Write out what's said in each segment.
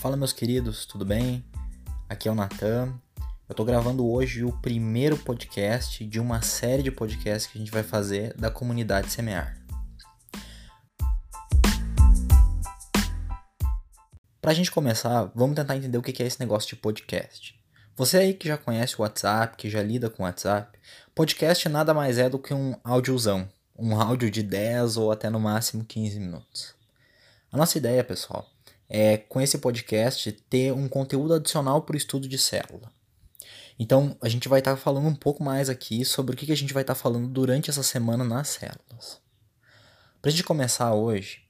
Fala meus queridos, tudo bem? Aqui é o Natan. Eu tô gravando hoje o primeiro podcast de uma série de podcasts que a gente vai fazer da comunidade Semear. Pra gente começar, vamos tentar entender o que é esse negócio de podcast. Você aí que já conhece o WhatsApp, que já lida com o WhatsApp, podcast nada mais é do que um áudiozão, um áudio de 10 ou até no máximo 15 minutos. A nossa ideia, pessoal, é, com esse podcast, ter um conteúdo adicional para o estudo de célula. Então, a gente vai estar tá falando um pouco mais aqui sobre o que, que a gente vai estar tá falando durante essa semana nas células. Para a gente começar hoje,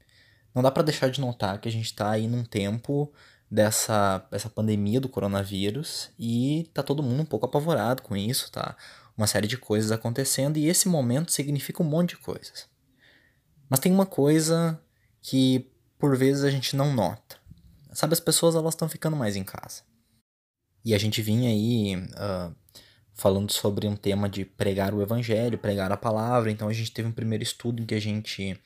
não dá para deixar de notar que a gente está aí num tempo dessa essa pandemia do coronavírus e tá todo mundo um pouco apavorado com isso, tá? Uma série de coisas acontecendo e esse momento significa um monte de coisas. Mas tem uma coisa que por vezes a gente não nota. Sabe, as pessoas elas estão ficando mais em casa. E a gente vinha aí uh, falando sobre um tema de pregar o evangelho, pregar a palavra. Então a gente teve um primeiro estudo em que a gente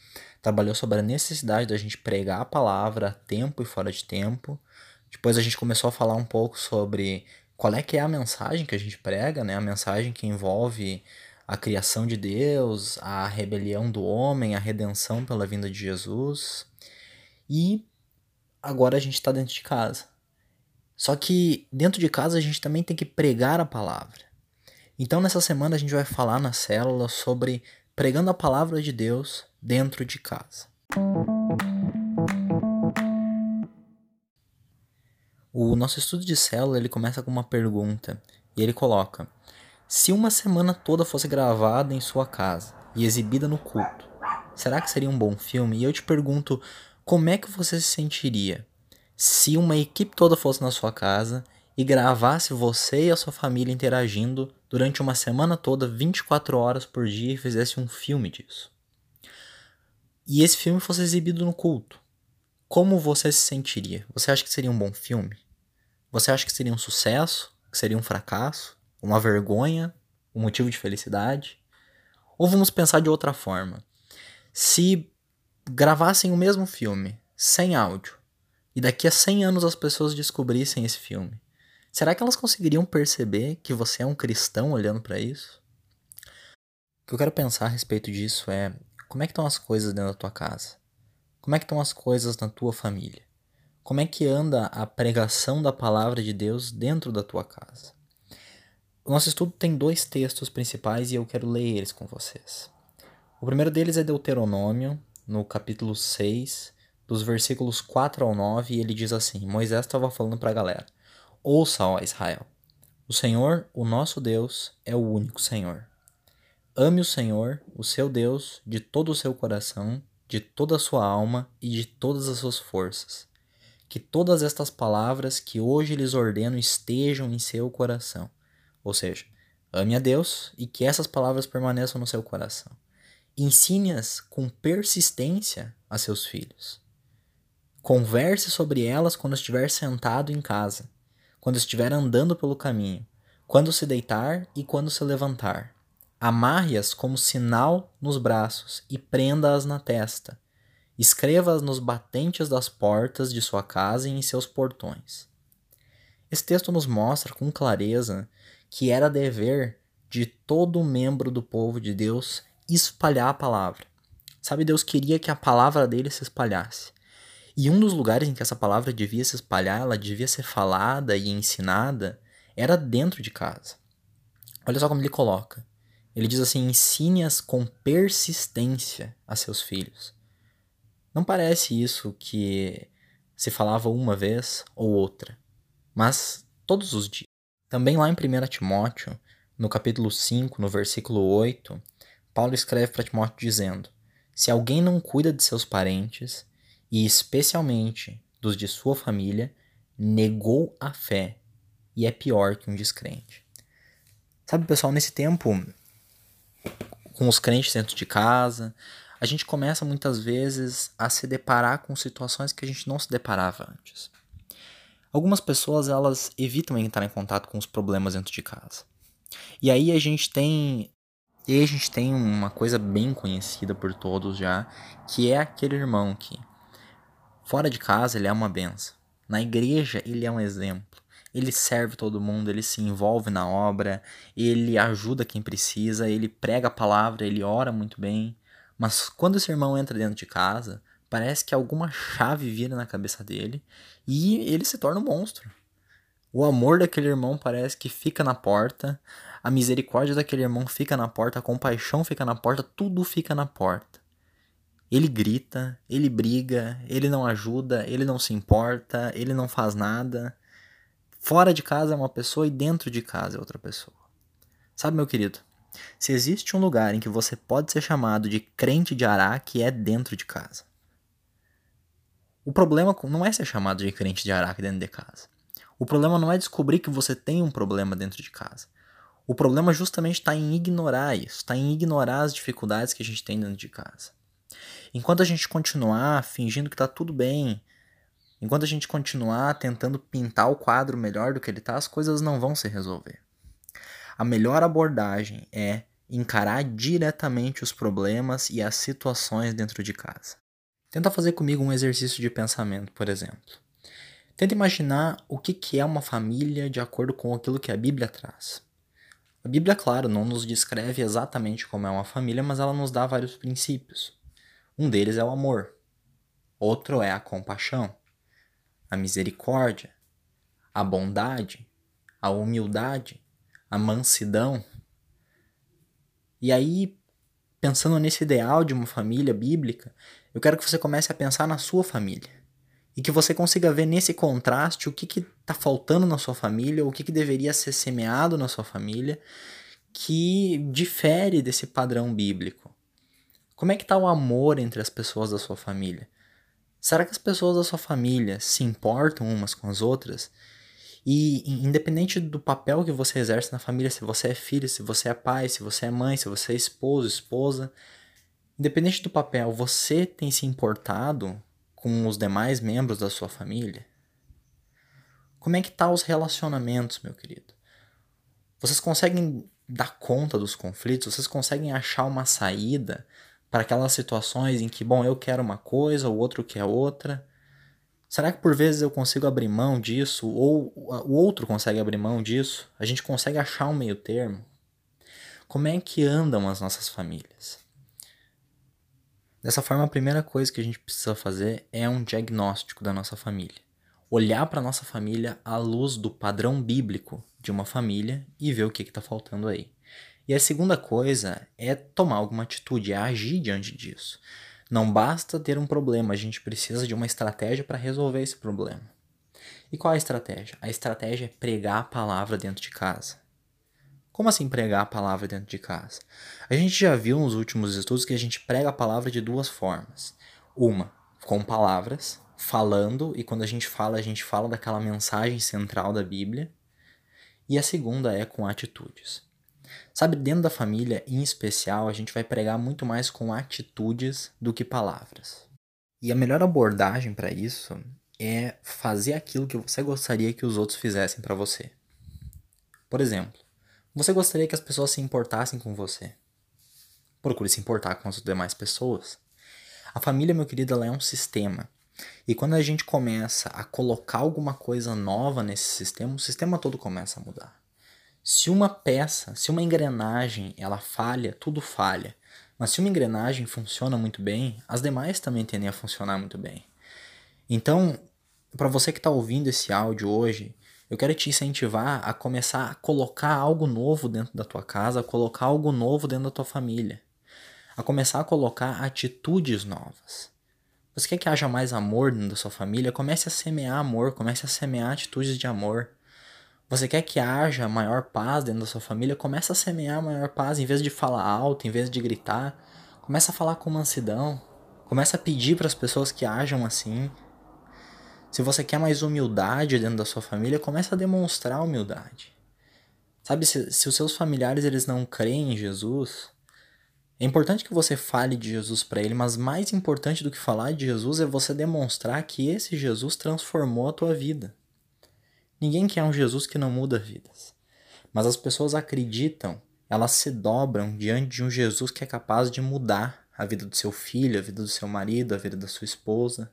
trabalhou sobre a necessidade da gente pregar a palavra tempo e fora de tempo. Depois a gente começou a falar um pouco sobre qual é que é a mensagem que a gente prega, né? A mensagem que envolve a criação de Deus, a rebelião do homem, a redenção pela vinda de Jesus. E agora a gente está dentro de casa. Só que dentro de casa a gente também tem que pregar a palavra. Então nessa semana a gente vai falar na célula sobre pregando a palavra de Deus dentro de casa. O nosso estudo de célula ele começa com uma pergunta e ele coloca: se uma semana toda fosse gravada em sua casa e exibida no culto, será que seria um bom filme? E eu te pergunto, como é que você se sentiria se uma equipe toda fosse na sua casa e gravasse você e a sua família interagindo durante uma semana toda, 24 horas por dia e fizesse um filme disso? E esse filme fosse exibido no culto. Como você se sentiria? Você acha que seria um bom filme? Você acha que seria um sucesso? Que seria um fracasso? Uma vergonha? Um motivo de felicidade? Ou vamos pensar de outra forma. Se gravassem o mesmo filme, sem áudio, e daqui a 100 anos as pessoas descobrissem esse filme, será que elas conseguiriam perceber que você é um cristão olhando para isso? O que eu quero pensar a respeito disso é como é que estão as coisas dentro da tua casa? Como é que estão as coisas na tua família? Como é que anda a pregação da palavra de Deus dentro da tua casa? O nosso estudo tem dois textos principais e eu quero ler eles com vocês. O primeiro deles é Deuteronômio, no capítulo 6, dos versículos 4 ao 9, e ele diz assim: Moisés estava falando para a galera: Ouça, ó Israel, o Senhor, o nosso Deus, é o único Senhor. Ame o Senhor, o seu Deus, de todo o seu coração, de toda a sua alma e de todas as suas forças. Que todas estas palavras que hoje lhes ordeno estejam em seu coração. Ou seja, ame a Deus e que essas palavras permaneçam no seu coração. Ensine-as com persistência a seus filhos. Converse sobre elas quando estiver sentado em casa, quando estiver andando pelo caminho, quando se deitar e quando se levantar. Amarre-as como sinal nos braços e prenda-as na testa. Escreva-as nos batentes das portas de sua casa e em seus portões. Esse texto nos mostra com clareza que era dever de todo membro do povo de Deus espalhar a palavra. Sabe, Deus queria que a palavra dele se espalhasse. E um dos lugares em que essa palavra devia se espalhar, ela devia ser falada e ensinada, era dentro de casa. Olha só como ele coloca. Ele diz assim: ensine-as com persistência a seus filhos. Não parece isso que se falava uma vez ou outra, mas todos os dias. Também lá em 1 Timóteo, no capítulo 5, no versículo 8, Paulo escreve para Timóteo dizendo: Se alguém não cuida de seus parentes, e especialmente dos de sua família, negou a fé e é pior que um descrente. Sabe, pessoal, nesse tempo, com os crentes dentro de casa, a gente começa muitas vezes a se deparar com situações que a gente não se deparava antes. Algumas pessoas elas evitam entrar em contato com os problemas dentro de casa. E aí a gente tem e aí a gente tem uma coisa bem conhecida por todos já, que é aquele irmão que fora de casa ele é uma benção. Na igreja, ele é um exemplo. Ele serve todo mundo, ele se envolve na obra, ele ajuda quem precisa, ele prega a palavra, ele ora muito bem. Mas quando esse irmão entra dentro de casa, parece que alguma chave vira na cabeça dele e ele se torna um monstro. O amor daquele irmão parece que fica na porta, a misericórdia daquele irmão fica na porta, a compaixão fica na porta, tudo fica na porta. Ele grita, ele briga, ele não ajuda, ele não se importa, ele não faz nada. Fora de casa é uma pessoa e dentro de casa é outra pessoa. Sabe, meu querido? Se existe um lugar em que você pode ser chamado de crente de Araque, é dentro de casa. O problema não é ser chamado de crente de Araque dentro de casa. O problema não é descobrir que você tem um problema dentro de casa. O problema justamente está em ignorar isso, está em ignorar as dificuldades que a gente tem dentro de casa. Enquanto a gente continuar fingindo que está tudo bem, enquanto a gente continuar tentando pintar o quadro melhor do que ele está, as coisas não vão se resolver. A melhor abordagem é encarar diretamente os problemas e as situações dentro de casa. Tenta fazer comigo um exercício de pensamento, por exemplo. Tenta imaginar o que é uma família de acordo com aquilo que a Bíblia traz. A Bíblia, claro, não nos descreve exatamente como é uma família, mas ela nos dá vários princípios. Um deles é o amor, outro é a compaixão, a misericórdia, a bondade, a humildade, a mansidão. E aí, pensando nesse ideal de uma família bíblica, eu quero que você comece a pensar na sua família. E que você consiga ver nesse contraste o que está faltando na sua família, o que, que deveria ser semeado na sua família, que difere desse padrão bíblico. Como é que está o amor entre as pessoas da sua família? Será que as pessoas da sua família se importam umas com as outras? E independente do papel que você exerce na família, se você é filho, se você é pai, se você é mãe, se você é esposo, esposa, independente do papel, você tem se importado com os demais membros da sua família? Como é que tá os relacionamentos, meu querido? Vocês conseguem dar conta dos conflitos? Vocês conseguem achar uma saída para aquelas situações em que, bom, eu quero uma coisa, o outro quer outra. Será que por vezes eu consigo abrir mão disso ou o outro consegue abrir mão disso? A gente consegue achar um meio termo? Como é que andam as nossas famílias? Dessa forma, a primeira coisa que a gente precisa fazer é um diagnóstico da nossa família. Olhar para nossa família à luz do padrão bíblico de uma família e ver o que está faltando aí. E a segunda coisa é tomar alguma atitude, é agir diante disso. Não basta ter um problema, a gente precisa de uma estratégia para resolver esse problema. E qual é a estratégia? A estratégia é pregar a palavra dentro de casa. Como assim pregar a palavra dentro de casa? A gente já viu nos últimos estudos que a gente prega a palavra de duas formas. Uma, com palavras, falando, e quando a gente fala, a gente fala daquela mensagem central da Bíblia. E a segunda é com atitudes. Sabe, dentro da família, em especial, a gente vai pregar muito mais com atitudes do que palavras. E a melhor abordagem para isso é fazer aquilo que você gostaria que os outros fizessem para você. Por exemplo, você gostaria que as pessoas se importassem com você. Procure se importar com as demais pessoas. A família, meu querido, ela é um sistema. E quando a gente começa a colocar alguma coisa nova nesse sistema, o sistema todo começa a mudar. Se uma peça, se uma engrenagem, ela falha, tudo falha. Mas se uma engrenagem funciona muito bem, as demais também tendem a funcionar muito bem. Então, para você que está ouvindo esse áudio hoje, eu quero te incentivar a começar a colocar algo novo dentro da tua casa, a colocar algo novo dentro da tua família, a começar a colocar atitudes novas. Você quer que haja mais amor dentro da sua família? Comece a semear amor, comece a semear atitudes de amor. Você quer que haja maior paz dentro da sua família? Começa a semear maior paz em vez de falar alto, em vez de gritar. Começa a falar com mansidão. Começa a pedir para as pessoas que hajam assim. Se você quer mais humildade dentro da sua família, começa a demonstrar humildade. Sabe, se, se os seus familiares eles não creem em Jesus, é importante que você fale de Jesus para ele, mas mais importante do que falar de Jesus é você demonstrar que esse Jesus transformou a tua vida. Ninguém quer um Jesus que não muda vidas. Mas as pessoas acreditam, elas se dobram diante de um Jesus que é capaz de mudar a vida do seu filho, a vida do seu marido, a vida da sua esposa.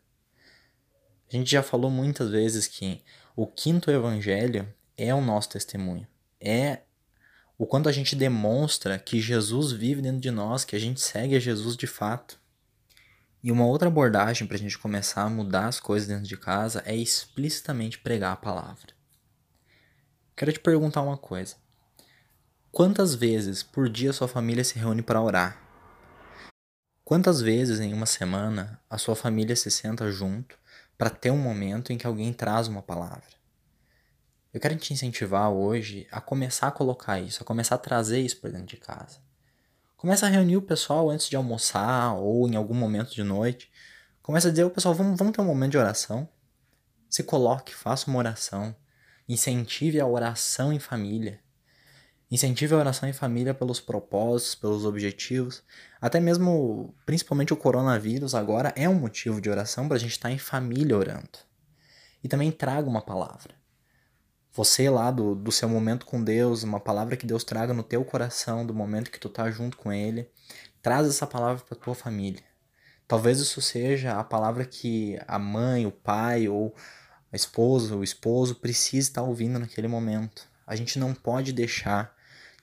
A gente já falou muitas vezes que o quinto evangelho é o nosso testemunho. É o quanto a gente demonstra que Jesus vive dentro de nós, que a gente segue a Jesus de fato. E uma outra abordagem para a gente começar a mudar as coisas dentro de casa é explicitamente pregar a palavra. Quero te perguntar uma coisa. Quantas vezes por dia sua família se reúne para orar? Quantas vezes em uma semana a sua família se senta junto para ter um momento em que alguém traz uma palavra. Eu quero te incentivar hoje a começar a colocar isso, a começar a trazer isso para dentro de casa. Começa a reunir o pessoal antes de almoçar ou em algum momento de noite. Começa a dizer, o pessoal, vamos, vamos ter um momento de oração. Se coloque, faça uma oração. Incentive a oração em família. Incentive a oração em família pelos propósitos, pelos objetivos. Até mesmo, principalmente o coronavírus agora é um motivo de oração para a gente estar tá em família orando. E também traga uma palavra. Você lá do, do seu momento com Deus, uma palavra que Deus traga no teu coração, do momento que tu tá junto com Ele, traz essa palavra para tua família. Talvez isso seja a palavra que a mãe, o pai ou a esposa, o esposo precisa estar ouvindo naquele momento. A gente não pode deixar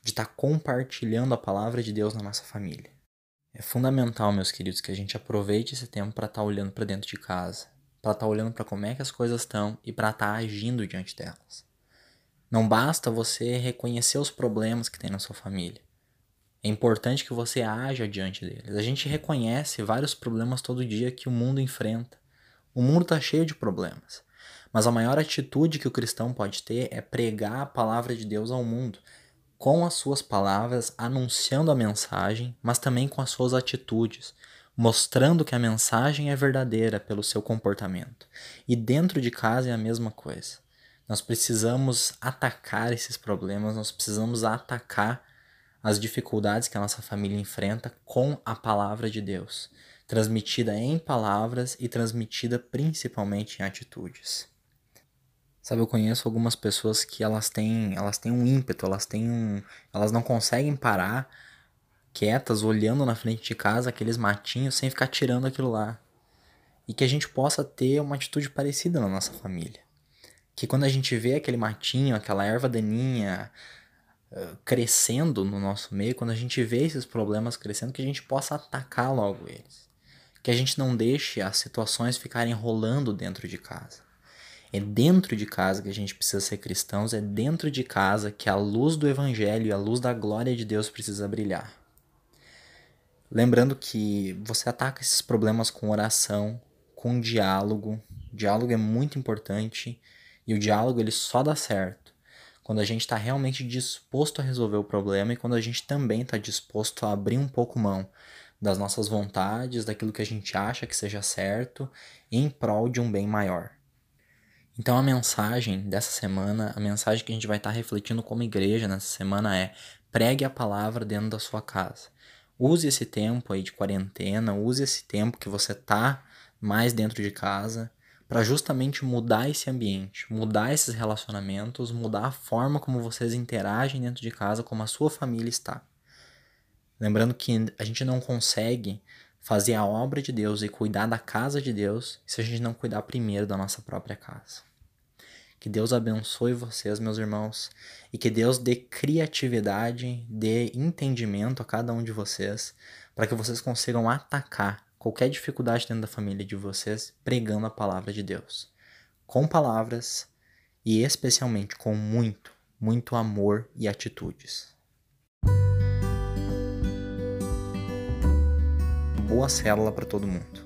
de estar tá compartilhando a palavra de Deus na nossa família. É fundamental, meus queridos, que a gente aproveite esse tempo para estar tá olhando para dentro de casa, para estar tá olhando para como é que as coisas estão e para estar tá agindo diante delas. Não basta você reconhecer os problemas que tem na sua família. É importante que você haja diante deles. A gente reconhece vários problemas todo dia que o mundo enfrenta. O mundo está cheio de problemas. Mas a maior atitude que o cristão pode ter é pregar a palavra de Deus ao mundo, com as suas palavras, anunciando a mensagem, mas também com as suas atitudes, mostrando que a mensagem é verdadeira pelo seu comportamento. E dentro de casa é a mesma coisa. Nós precisamos atacar esses problemas, nós precisamos atacar as dificuldades que a nossa família enfrenta com a palavra de Deus, transmitida em palavras e transmitida principalmente em atitudes. Sabe, eu conheço algumas pessoas que elas têm, elas têm um ímpeto, elas têm um, elas não conseguem parar quietas olhando na frente de casa aqueles matinhos sem ficar tirando aquilo lá. E que a gente possa ter uma atitude parecida na nossa família. Que quando a gente vê aquele matinho, aquela erva daninha uh, crescendo no nosso meio, quando a gente vê esses problemas crescendo, que a gente possa atacar logo eles. Que a gente não deixe as situações ficarem rolando dentro de casa. É dentro de casa que a gente precisa ser cristãos, é dentro de casa que a luz do evangelho e a luz da glória de Deus precisa brilhar. Lembrando que você ataca esses problemas com oração, com diálogo. O diálogo é muito importante e o diálogo ele só dá certo quando a gente está realmente disposto a resolver o problema e quando a gente também está disposto a abrir um pouco mão das nossas vontades, daquilo que a gente acha que seja certo, em prol de um bem maior. Então a mensagem dessa semana, a mensagem que a gente vai estar refletindo como igreja nessa semana é: pregue a palavra dentro da sua casa. Use esse tempo aí de quarentena, use esse tempo que você tá mais dentro de casa para justamente mudar esse ambiente, mudar esses relacionamentos, mudar a forma como vocês interagem dentro de casa, como a sua família está. Lembrando que a gente não consegue fazer a obra de Deus e cuidar da casa de Deus se a gente não cuidar primeiro da nossa própria casa. Que Deus abençoe vocês, meus irmãos, e que Deus dê criatividade, dê entendimento a cada um de vocês, para que vocês consigam atacar qualquer dificuldade dentro da família de vocês pregando a palavra de Deus. Com palavras e especialmente com muito, muito amor e atitudes. Boa célula para todo mundo.